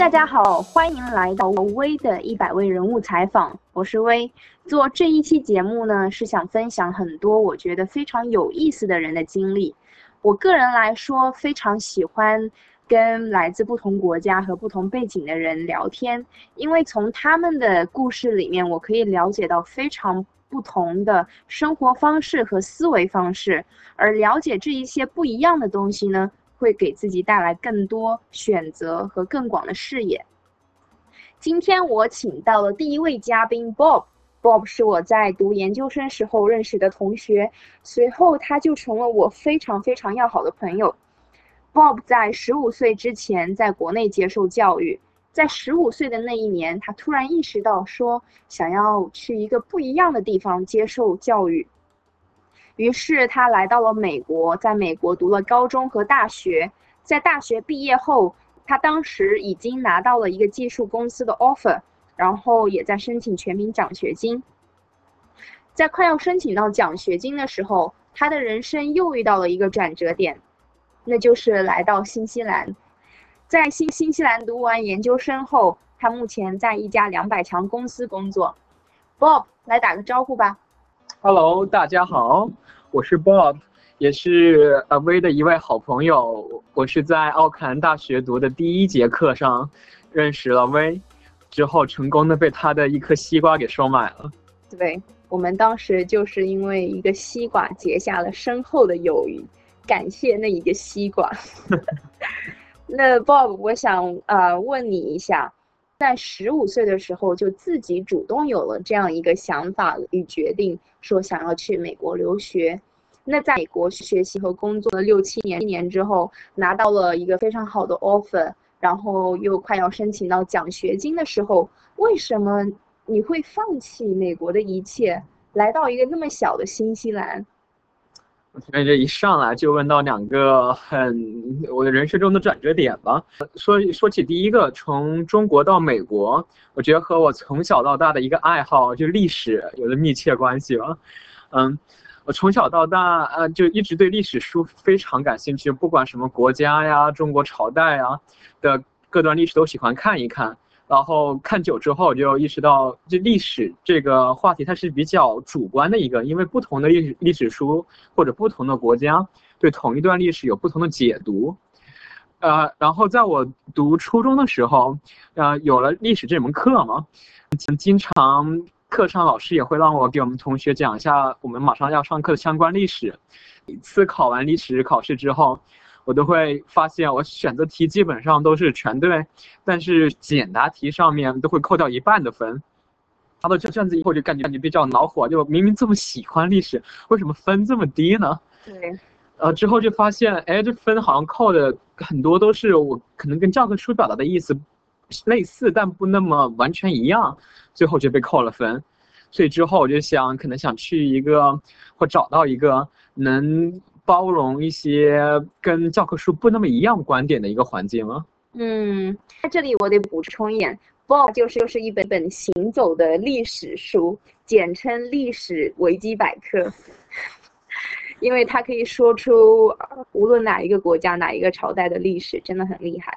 大家好，欢迎来到微的一百位人物采访，我是微。做这一期节目呢，是想分享很多我觉得非常有意思的人的经历。我个人来说，非常喜欢跟来自不同国家和不同背景的人聊天，因为从他们的故事里面，我可以了解到非常不同的生活方式和思维方式，而了解这一些不一样的东西呢。会给自己带来更多选择和更广的视野。今天我请到了第一位嘉宾 Bob。Bob 是我在读研究生时候认识的同学，随后他就成了我非常非常要好的朋友。Bob 在十五岁之前在国内接受教育，在十五岁的那一年，他突然意识到说想要去一个不一样的地方接受教育。于是他来到了美国，在美国读了高中和大学。在大学毕业后，他当时已经拿到了一个技术公司的 offer，然后也在申请全民奖学金。在快要申请到奖学金的时候，他的人生又遇到了一个转折点，那就是来到新西兰。在新新西兰读完研究生后，他目前在一家两百强公司工作。Bob，来打个招呼吧。Hello，大家好，我是 Bob，也是呃威的一位好朋友。我是在奥克兰大学读的第一节课上认识了威，之后成功的被他的一颗西瓜给收买了。对，我们当时就是因为一个西瓜结下了深厚的友谊，感谢那一个西瓜。那 Bob，我想呃问你一下。在十五岁的时候，就自己主动有了这样一个想法与决定，说想要去美国留学。那在美国学习和工作了六七年，一年之后拿到了一个非常好的 offer，然后又快要申请到奖学金的时候，为什么你会放弃美国的一切，来到一个那么小的新西兰？我感觉一上来就问到两个很我的人生中的转折点吧。说说起第一个，从中国到美国，我觉得和我从小到大的一个爱好就历史有着密切关系吧。嗯，我从小到大呃就一直对历史书非常感兴趣，不管什么国家呀、中国朝代呀的各段历史都喜欢看一看。然后看久之后，就意识到这历史这个话题它是比较主观的一个，因为不同的历史历史书或者不同的国家对同一段历史有不同的解读。呃，然后在我读初中的时候，呃，有了历史这门课嘛，经常课上老师也会让我给我们同学讲一下我们马上要上课的相关历史。每次考完历史考试之后。我都会发现，我选择题基本上都是全对，但是简答题上面都会扣掉一半的分。拿到这卷子以后，就感觉感觉比较恼火，就明明这么喜欢历史，为什么分这么低呢？对。呃，之后就发现，哎，这分好像扣的很多都是我可能跟教科书表达的意思类似，但不那么完全一样，最后就被扣了分。所以之后我就想，可能想去一个或找到一个能。包容一些跟教科书不那么一样观点的一个环境吗？嗯，在这里我得补充一点，Bob 就是就是一本本行走的历史书，简称历史维基百科，因为它可以说出无论哪一个国家哪一个朝代的历史，真的很厉害。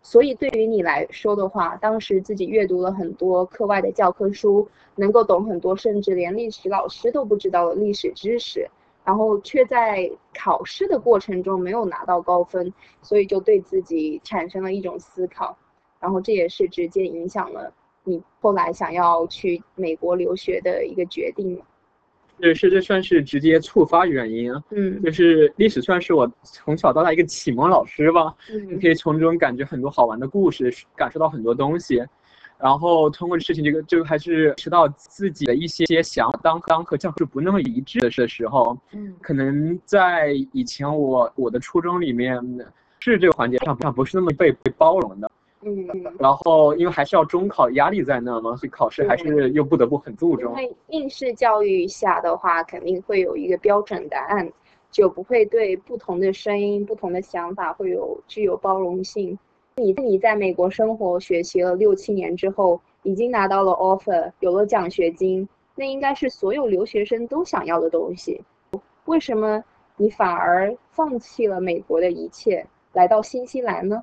所以对于你来说的话，当时自己阅读了很多课外的教科书，能够懂很多甚至连历史老师都不知道的历史知识。然后却在考试的过程中没有拿到高分，所以就对自己产生了一种思考，然后这也是直接影响了你后来想要去美国留学的一个决定。对，是这算是直接触发原因啊。嗯，就是历史算是我从小到大一个启蒙老师吧。嗯，你可以从中感觉很多好玩的故事，感受到很多东西。然后通过事情，这个就还是知道自己的一些想当当和教授不那么一致的时候，嗯，可能在以前我我的初中里面是这个环节上上不是那么被被包容的，嗯，然后因为还是要中考压力在那嘛，所以考试还是又不得不很注重。因为应试教育下的话，肯定会有一个标准答案，就不会对不同的声音、不同的想法会有具有包容性。你你在美国生活学习了六七年之后，已经拿到了 offer，有了奖学金，那应该是所有留学生都想要的东西。为什么你反而放弃了美国的一切，来到新西兰呢？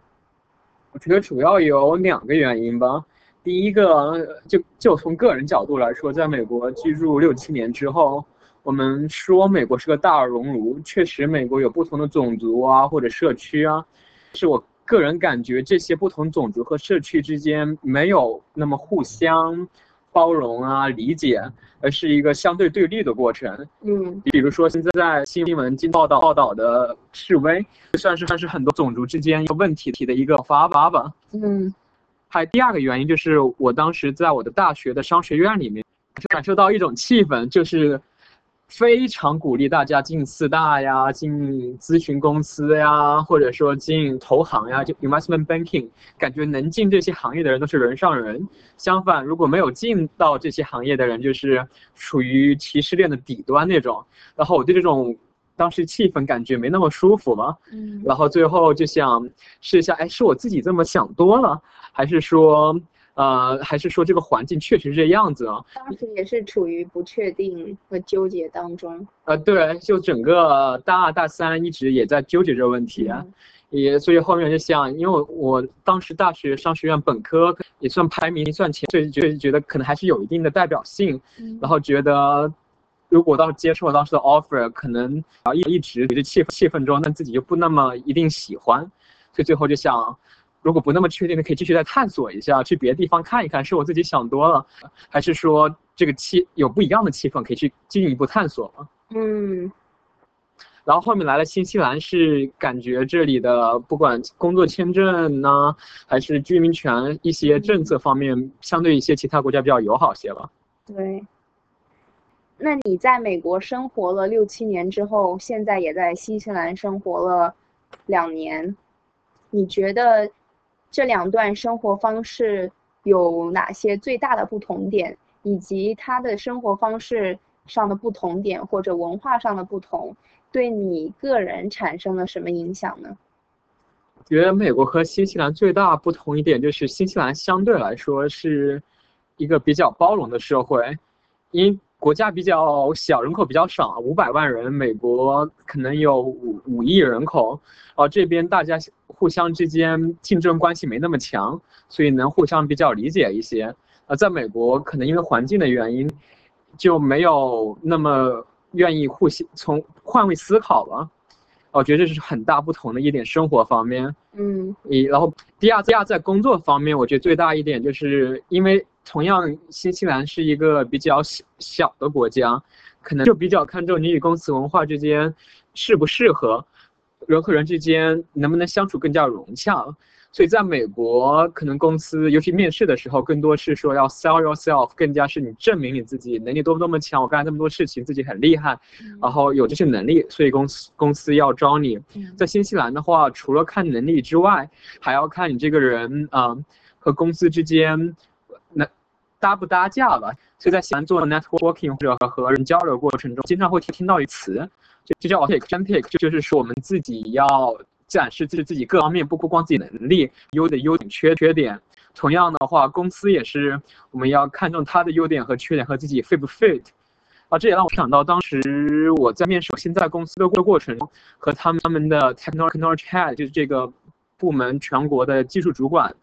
我觉得主要有两个原因吧。第一个，就就从个人角度来说，在美国居住六七年之后，我们说美国是个大熔炉，确实美国有不同的种族啊或者社区啊，是我个人感觉这些不同种族和社区之间没有那么互相包容啊理解，而是一个相对对立的过程。嗯，比如说现在在新闻经报道报道的示威，算是算是很多种族之间有问题的一个发发吧。嗯。还第二个原因就是，我当时在我的大学的商学院里面，感受到一种气氛，就是非常鼓励大家进四大呀，进咨询公司呀，或者说进投行呀，就 investment banking，感觉能进这些行业的人都是人上人。相反，如果没有进到这些行业的人，就是处于歧视链的底端那种。然后我对这种当时气氛感觉没那么舒服嘛，嗯，然后最后就想试一下，哎，是我自己这么想多了。还是说，呃，还是说这个环境确实是这样子啊？当时也是处于不确定和纠结当中。呃，对，就整个大二大三一直也在纠结这个问题，也所以后面就想，因为我我当时大学商学院本科也算排名算前，所以就觉得可能还是有一定的代表性。然后觉得，如果到接受当时的 offer，可能啊一一直在气气氛中，但自己就不那么一定喜欢，所以最后就想。如果不那么确定的，可以继续再探索一下，去别的地方看一看，是我自己想多了，还是说这个气有不一样的气氛可以去进一步探索吗嗯。然后后面来了新西兰，是感觉这里的不管工作签证呢，还是居民权一些政策方面，相对一些其他国家比较友好些吧。对。那你在美国生活了六七年之后，现在也在新西兰生活了两年，你觉得？这两段生活方式有哪些最大的不同点，以及他的生活方式上的不同点或者文化上的不同，对你个人产生了什么影响呢？觉得美国和新西兰最大不同一点就是新西兰相对来说是一个比较包容的社会，因。国家比较小，人口比较少，五百万人。美国可能有五五亿人口，哦，这边大家互相之间竞争关系没那么强，所以能互相比较理解一些。呃，在美国可能因为环境的原因，就没有那么愿意互相从换位思考了。我觉得这是很大不同的一点生活方面。嗯，一然后第二第二在工作方面，我觉得最大一点就是因为。同样，新西兰是一个比较小小的国家，可能就比较看重你与公司文化之间适不适合，人和人之间能不能相处更加融洽。所以，在美国，可能公司尤其面试的时候，更多是说要 sell yourself，更加是你证明你自己能力多么多么强，我干了这么多事情，自己很厉害，然后有这些能力，所以公司公司要招你。在新西兰的话，除了看能力之外，还要看你这个人啊和公司之间。那搭不搭架吧？所以在喜欢做 networking 或者和人交流过程中，经常会听听到一词，就就叫 authentic，就就是说我们自己要展示自己自己各方面，不不光自己能力，优的优点、缺缺点。同样的话，公司也是我们要看重他的优点和缺点和自己 fit 不 fit。啊，这也让我想到当时我在面试我现在公司的过过程中，和他们他们的 technology head，就是这个部门全国的技术主管，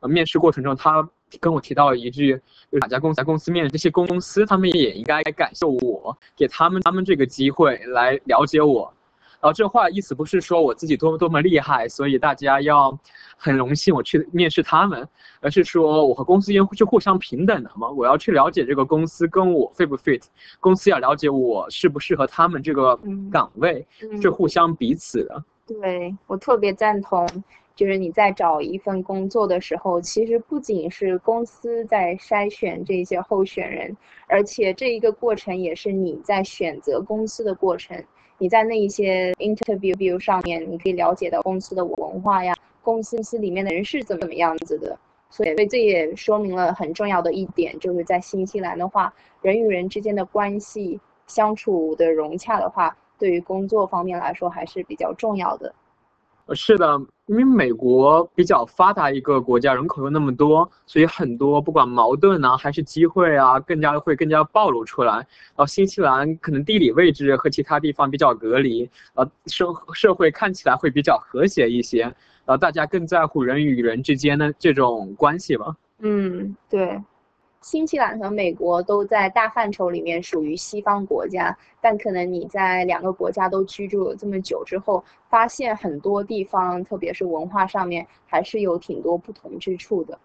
呃，面试过程中他。跟我提到一句，有哪家公司在公司面这些公司，他们也应该感谢我，给他们他们这个机会来了解我。然后这话意思不是说我自己多么多么厉害，所以大家要很荣幸我去面试他们，而是说我和公司间是互相平等的嘛。我要去了解这个公司跟我 fit 不 fit，公司要了解我适不适合他们这个岗位，是互相彼此的。对我特别赞同。就是你在找一份工作的时候，其实不仅是公司在筛选这些候选人，而且这一个过程也是你在选择公司的过程。你在那一些 interview 上面，你可以了解到公司的文化呀，公司司里面的人是怎么怎么样子的。所以，这也说明了很重要的一点，就是在新西兰的话，人与人之间的关系相处的融洽的话，对于工作方面来说还是比较重要的。是的，因为美国比较发达一个国家，人口又那么多，所以很多不管矛盾啊，还是机会啊，更加会更加暴露出来。然后新西兰可能地理位置和其他地方比较隔离，呃，社社会看起来会比较和谐一些，然后大家更在乎人与人之间的这种关系吧。嗯，对。新西兰和美国都在大范畴里面属于西方国家，但可能你在两个国家都居住了这么久之后，发现很多地方，特别是文化上面，还是有挺多不同之处的。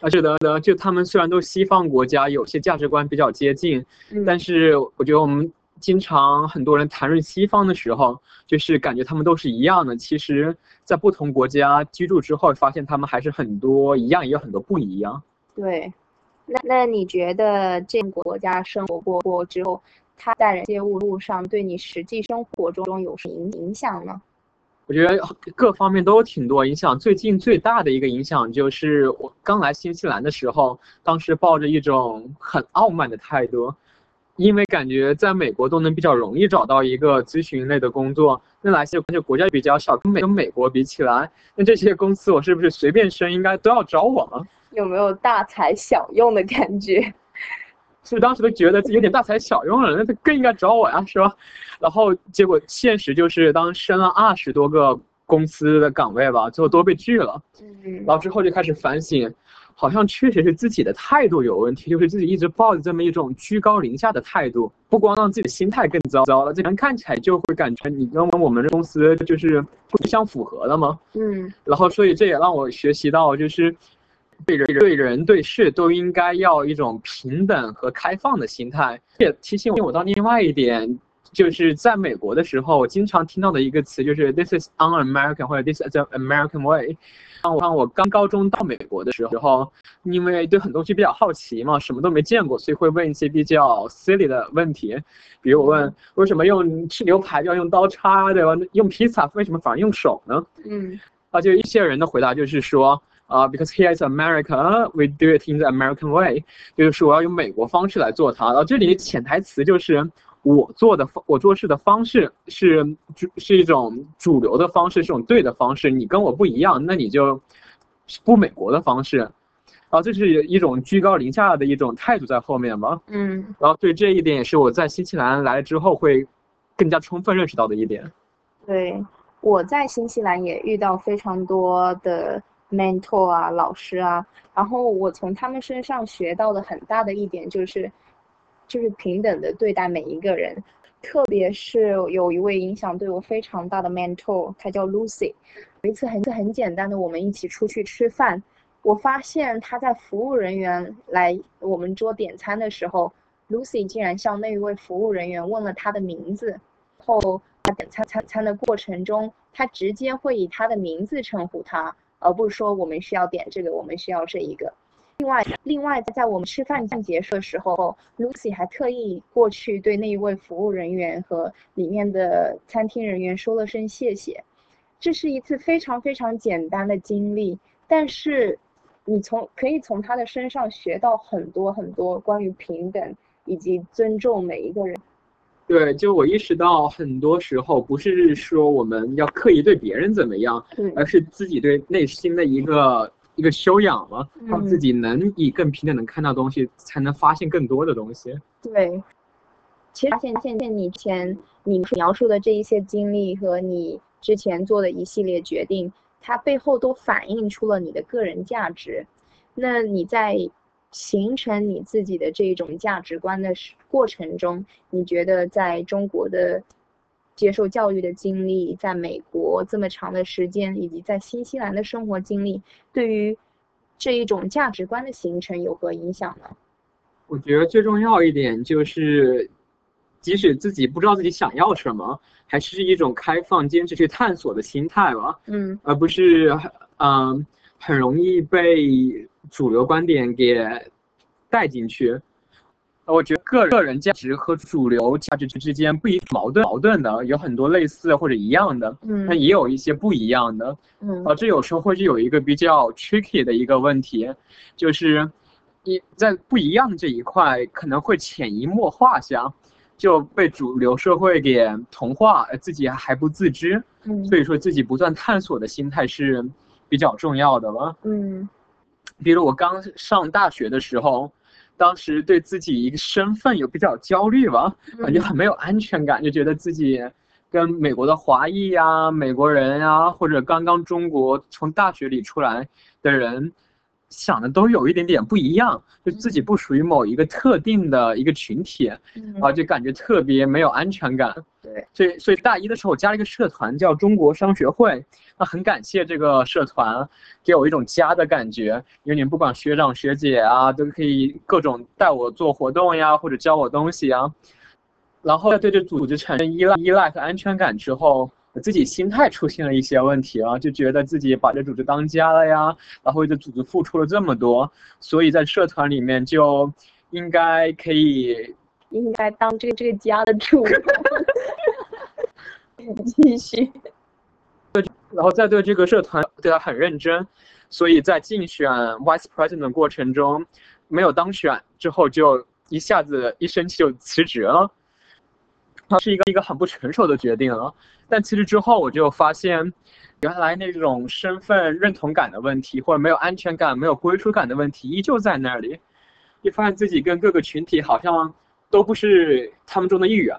啊，是的，的，就他们虽然都西方国家，有些价值观比较接近，但是我觉得我们经常很多人谈论西方的时候，就是感觉他们都是一样的。其实，在不同国家居住之后，发现他们还是很多一样，也有很多不一样。对。那那你觉得这个国家生活过过之后，它在人接物路上对你实际生活中有什么影影响呢？我觉得各方面都有挺多影响。最近最大的一个影响就是我刚来新西兰的时候，当时抱着一种很傲慢的态度，因为感觉在美国都能比较容易找到一个咨询类的工作，那来西这国家比较小，跟美跟美国比起来，那这些公司我是不是随便升应该都要找我吗？有没有大材小用的感觉？所以当时都觉得有点大材小用了？那他更应该找我呀，是吧？然后结果现实就是，当升了二十多个公司的岗位吧，最后都被拒了。嗯。然后之后就开始反省，好像确实是自己的态度有问题，就是自己一直抱着这么一种居高临下的态度，不光让自己的心态更糟糟了，这人看起来就会感觉你跟我们的公司就是不相符合的嘛。嗯。然后所以这也让我学习到，就是。对人、对人、对事都应该要一种平等和开放的心态。也提醒我到另外一点，就是在美国的时候，我经常听到的一个词就是 “this is un-American” 或者 “this is the American way”。当我我刚高中到美国的时候，因为对很多东西比较好奇嘛，什么都没见过，所以会问一些比较 silly 的问题。比如我问为什么用吃牛排要用刀叉，对吧？用披萨为什么反而用手呢？嗯，啊，就一些人的回答就是说。啊，because here is America, we do it in the American way，就是说我要用美国方式来做它。然后这里的潜台词就是我做的方，我做事的方式是主是一种主流的方式，是一种对的方式。你跟我不一样，那你就不美国的方式。然后这是一种居高临下的一种态度在后面吧。嗯。然后对这一点也是我在新西兰来了之后会更加充分认识到的一点。对，我在新西兰也遇到非常多的。Mentor 啊，老师啊，然后我从他们身上学到的很大的一点就是，就是平等的对待每一个人，特别是有一位影响对我非常大的 mentor，他叫 Lucy。有一次很很简单的，我们一起出去吃饭，我发现他在服务人员来我们桌点餐的时候，Lucy 竟然向那一位服务人员问了他的名字，后他点餐餐餐的过程中，他直接会以他的名字称呼他。而不是说我们需要点这个，我们需要这一个。另外，另外在我们吃饭结束的时候，Lucy 还特意过去对那一位服务人员和里面的餐厅人员说了声谢谢。这是一次非常非常简单的经历，但是你从可以从他的身上学到很多很多关于平等以及尊重每一个人。对，就我意识到，很多时候不是说我们要刻意对别人怎么样，而是自己对内心的一个一个修养嘛，让自己能以更平等的看到东西，才能发现更多的东西。对，其实发现现现你前你描述的这一些经历和你之前做的一系列决定，它背后都反映出了你的个人价值。那你在。形成你自己的这种价值观的过程中，你觉得在中国的接受教育的经历，在美国这么长的时间，以及在新西兰的生活经历，对于这一种价值观的形成有何影响呢？我觉得最重要一点就是，即使自己不知道自己想要什么，还是一种开放、坚持去探索的心态吧。嗯，而不是嗯。很容易被主流观点给带进去，我觉得个个人价值和主流价值之间不一矛盾矛盾的，有很多类似或者一样的，嗯，那也有一些不一样的，嗯，啊，这有时候会是有一个比较 tricky 的一个问题，就是一在不一样的这一块可能会潜移默化下就被主流社会给同化，自己还不自知，嗯，所以说自己不断探索的心态是。比较重要的了，嗯，比如我刚上大学的时候，当时对自己一个身份有比较焦虑吧，感觉很没有安全感，就觉得自己跟美国的华裔呀、美国人呀，或者刚刚中国从大学里出来的人。想的都有一点点不一样，就自己不属于某一个特定的一个群体，然后就感觉特别没有安全感。对，所以所以大一的时候我加了一个社团叫中国商学会，那很感谢这个社团给我一种家的感觉，因为你们不管学长学姐啊，都可以各种带我做活动呀，或者教我东西啊，然后在对这组织产生依赖依赖和安全感之后。自己心态出现了一些问题啊，就觉得自己把这组织当家了呀，然后为这组织付出了这么多，所以在社团里面就应该可以，应该当这个这个家的主。继续。对然后再对这个社团对他很认真，所以在竞选 vice president 的过程中，没有当选之后就一下子一生气就辞职了。它是一个一个很不成熟的决定了，但其实之后我就发现，原来那种身份认同感的问题，或者没有安全感、没有归属感的问题依旧在那里。你发现自己跟各个群体好像都不是他们中的一员，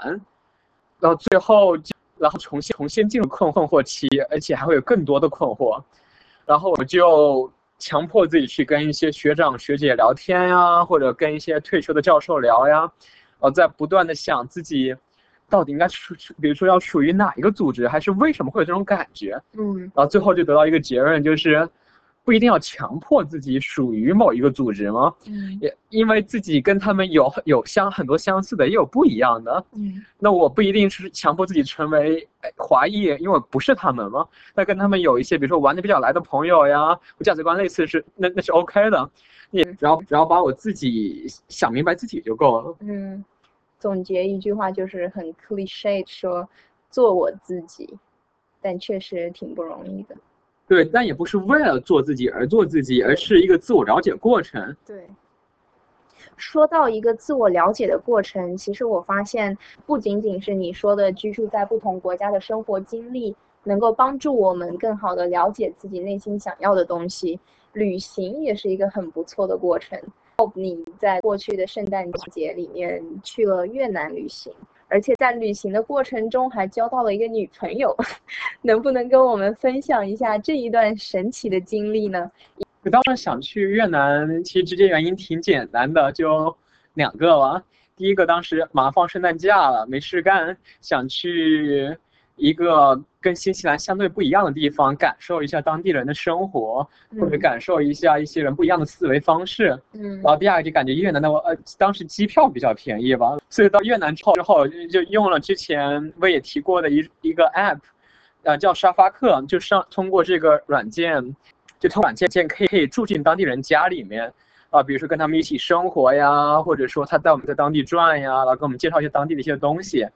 到最后，然后重新重新进入困困惑期，而且还会有更多的困惑。然后我就强迫自己去跟一些学长学姐聊天呀，或者跟一些退休的教授聊呀，呃，在不断的想自己。到底应该属，比如说要属于哪一个组织，还是为什么会有这种感觉？嗯，然后最后就得到一个结论，就是不一定要强迫自己属于某一个组织吗？嗯，也因为自己跟他们有有相很多相似的，也有不一样的。嗯，那我不一定是强迫自己成为华裔，因为我不是他们吗？那跟他们有一些，比如说玩的比较来的朋友呀，价值观类似是那那是 OK 的。你只要只要把我自己想明白自己就够了。嗯。总结一句话就是很 cliche，说做我自己，但确实挺不容易的。对，但也不是为了做自己而做自己，而是一个自我了解过程。对，说到一个自我了解的过程，其实我发现不仅仅是你说的居住在不同国家的生活经历，能够帮助我们更好的了解自己内心想要的东西，旅行也是一个很不错的过程。你在过去的圣诞节里面去了越南旅行，而且在旅行的过程中还交到了一个女朋友，能不能跟我们分享一下这一段神奇的经历呢？我当时想去越南，其实直接原因挺简单的，就两个了。第一个，当时马上放圣诞假了，没事干，想去。一个跟新西兰相对不一样的地方，感受一下当地人的生活，或者感受一下一些人不一样的思维方式。嗯，然后第二个就感觉越南的呃，当时机票比较便宜吧，所以到越南之后之后就用了之前我也提过的一一个 app，呃，叫沙发客，就上通过这个软件，就通过软件可以可以住进当地人家里面，啊，比如说跟他们一起生活呀，或者说他带我们在当地转呀，然后给我们介绍一些当地的一些东西。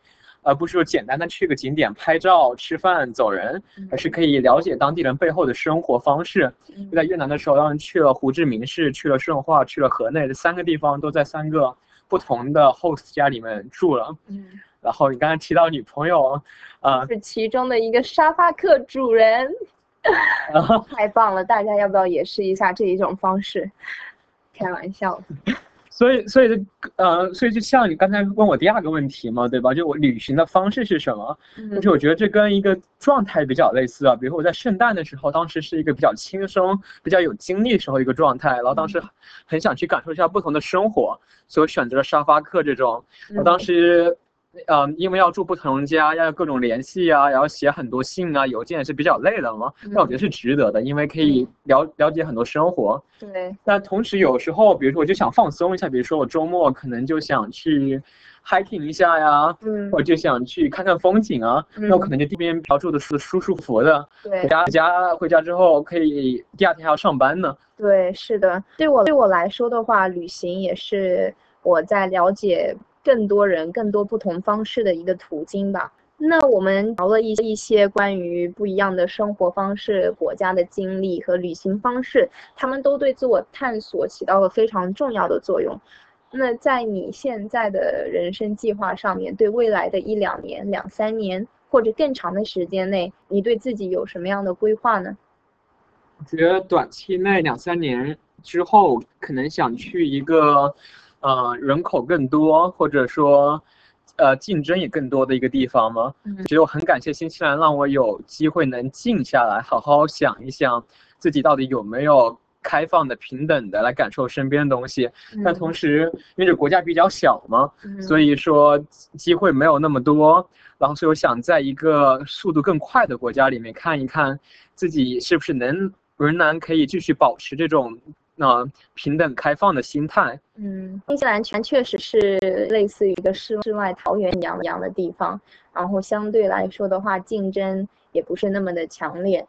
而不是说简单的去个景点拍照、吃饭、走人，而是可以了解当地人背后的生活方式。在越南的时候，让人去了胡志明市、去了顺化、去了河内，这三个地方都在三个不同的 host 家里面住了。嗯，然后你刚才提到女朋友，啊，是其中的一个沙发客主人，太棒了！大家要不要也试一下这一种方式？开玩笑。所以，所以就，呃，所以就像你刚才问我第二个问题嘛，对吧？就我旅行的方式是什么？就是我觉得这跟一个状态比较类似啊。比如说我在圣诞的时候，当时是一个比较轻松、比较有精力时候一个状态，然后当时很想去感受一下不同的生活，所以我选择了沙发客这种。我当时。嗯，因为要住不同家，要各种联系啊，然后写很多信啊，邮件也是比较累的嘛。但我觉得是值得的，因为可以了了解很多生活。对。但同时有时候，比如说我就想放松一下，比如说我周末可能就想去 hiking 一下呀，嗯，我就想去看看风景啊，那我可能就这边住住的是舒舒服服的。对。回家家回家之后可以第二天还要上班呢。对，是的。对我对我来说的话，旅行也是我在了解。更多人、更多不同方式的一个途径吧。那我们聊了一一些关于不一样的生活方式、国家的经历和旅行方式，他们都对自我探索起到了非常重要的作用。那在你现在的人生计划上面，对未来的一两年、两三年或者更长的时间内，你对自己有什么样的规划呢？我觉得短期内两三年之后，可能想去一个。呃，人口更多，或者说呃竞争也更多的一个地方嘛。嗯其实我很感谢新西兰，让我有机会能静下来，好好想一想自己到底有没有开放的、平等的来感受身边的东西。但同时，因为这国家比较小嘛，所以以说机会没有那么多。然后，所以我想在一个速度更快的国家里面看一看，自己是不是能仍然可以继续保持这种呃平等开放的心态。嗯，新西兰确确实是类似于一个世世外桃源一样一样的地方，然后相对来说的话，竞争也不是那么的强烈。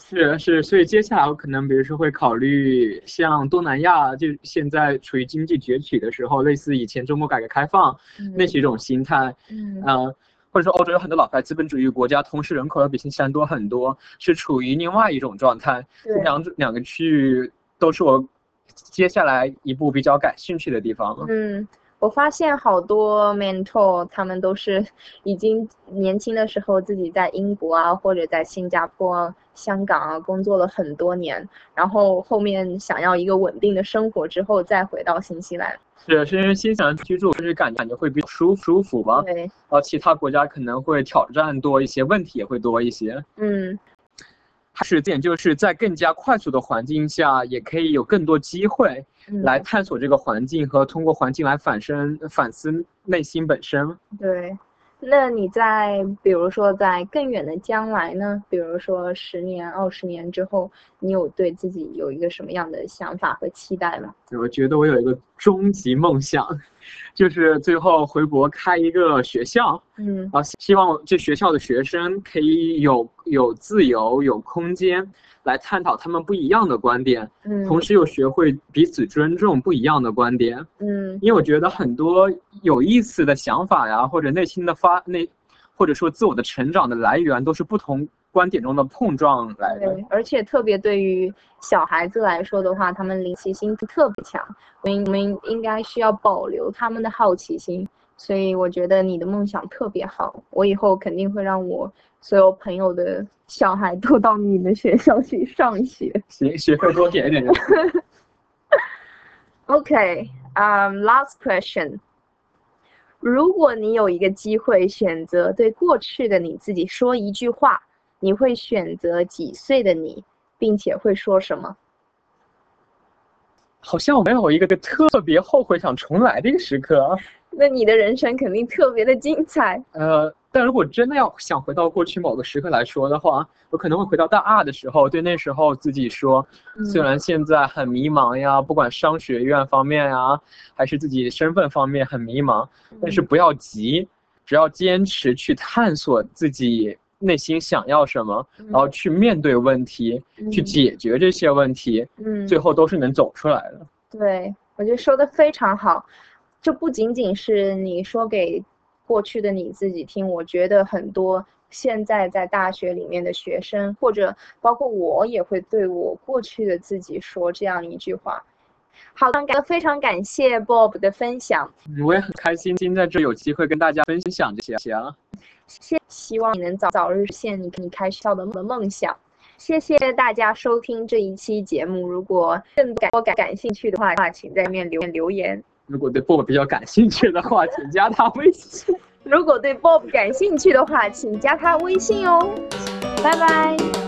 是是，所以接下来我可能比如说会考虑像东南亚，就现在处于经济崛起的时候，类似以前中国改革开放那是一种心态，嗯嗯、或者说欧洲有很多老牌资本主义国家，同时人口要比新西兰多很多，是处于另外一种状态。这，两两个区域都是我接下来一步比较感兴趣的地方。嗯，我发现好多 mentor 他们都是已经年轻的时候自己在英国啊，或者在新加坡啊、香港啊工作了很多年，然后后面想要一个稳定的生活之后再回到新西兰。是是因为新西兰居住就是感感觉会比较舒舒服吧，对，然后其他国家可能会挑战多一些，问题也会多一些。嗯还是点就是在更加快速的环境下，也可以有更多机会嗯，来探索这个环境和通过环境来反身反思内心本身。对。那你在比如说在更远的将来呢？比如说十年、二十年之后，你有对自己有一个什么样的想法和期待吗？我觉得我有一个终极梦想，就是最后回国开一个学校，嗯啊，希望这学校的学生可以有有自由、有空间来探讨他们不一样的观点，嗯，同时又学会彼此尊重不一样的观点。嗯因为我觉得很多有意思的想法呀，或者内心的发内，或者说自我的成长的来源，都是不同观点中的碰撞来的。对，而且特别对于小孩子来说的话，他们灵奇心特别强，我们我们应该需要保留他们的好奇心。所以我觉得你的梦想特别好，我以后肯定会让我所有朋友的小孩都到你的学校去上学。行，学费多给一点。OK，嗯、l a s t question。如果你有一个机会选择对过去的你自己说一句话，你会选择几岁的你，并且会说什么？好像我没有一个特别后悔想重来的一个时刻啊。那你的人生肯定特别的精彩。呃，但如果真的要想回到过去某个时刻来说的话，我可能会回到大二的时候，对那时候自己说，虽然现在很迷茫呀，不管商学院方面呀，还是自己身份方面很迷茫，但是不要急，只要坚持去探索自己内心想要什么，然后去面对问题，去解决这些问题，嗯，最后都是能走出来的。对，我觉得说的非常好。这不仅仅是你说给过去的你自己听，我觉得很多现在在大学里面的学生，或者包括我，也会对我过去的自己说这样一句话。好非常感谢 Bob 的分享，嗯我也很开心今天在这有机会跟大家分享这些啊。谢希望你能早早日实现你你开校的梦想。谢谢大家收听这一期节目。如果更感感感兴趣的话，请在下面留留言。如果对 Bob 比较感兴趣的话，请加他微信。如果对 Bob 感兴趣的话，请加他微信哦。拜拜。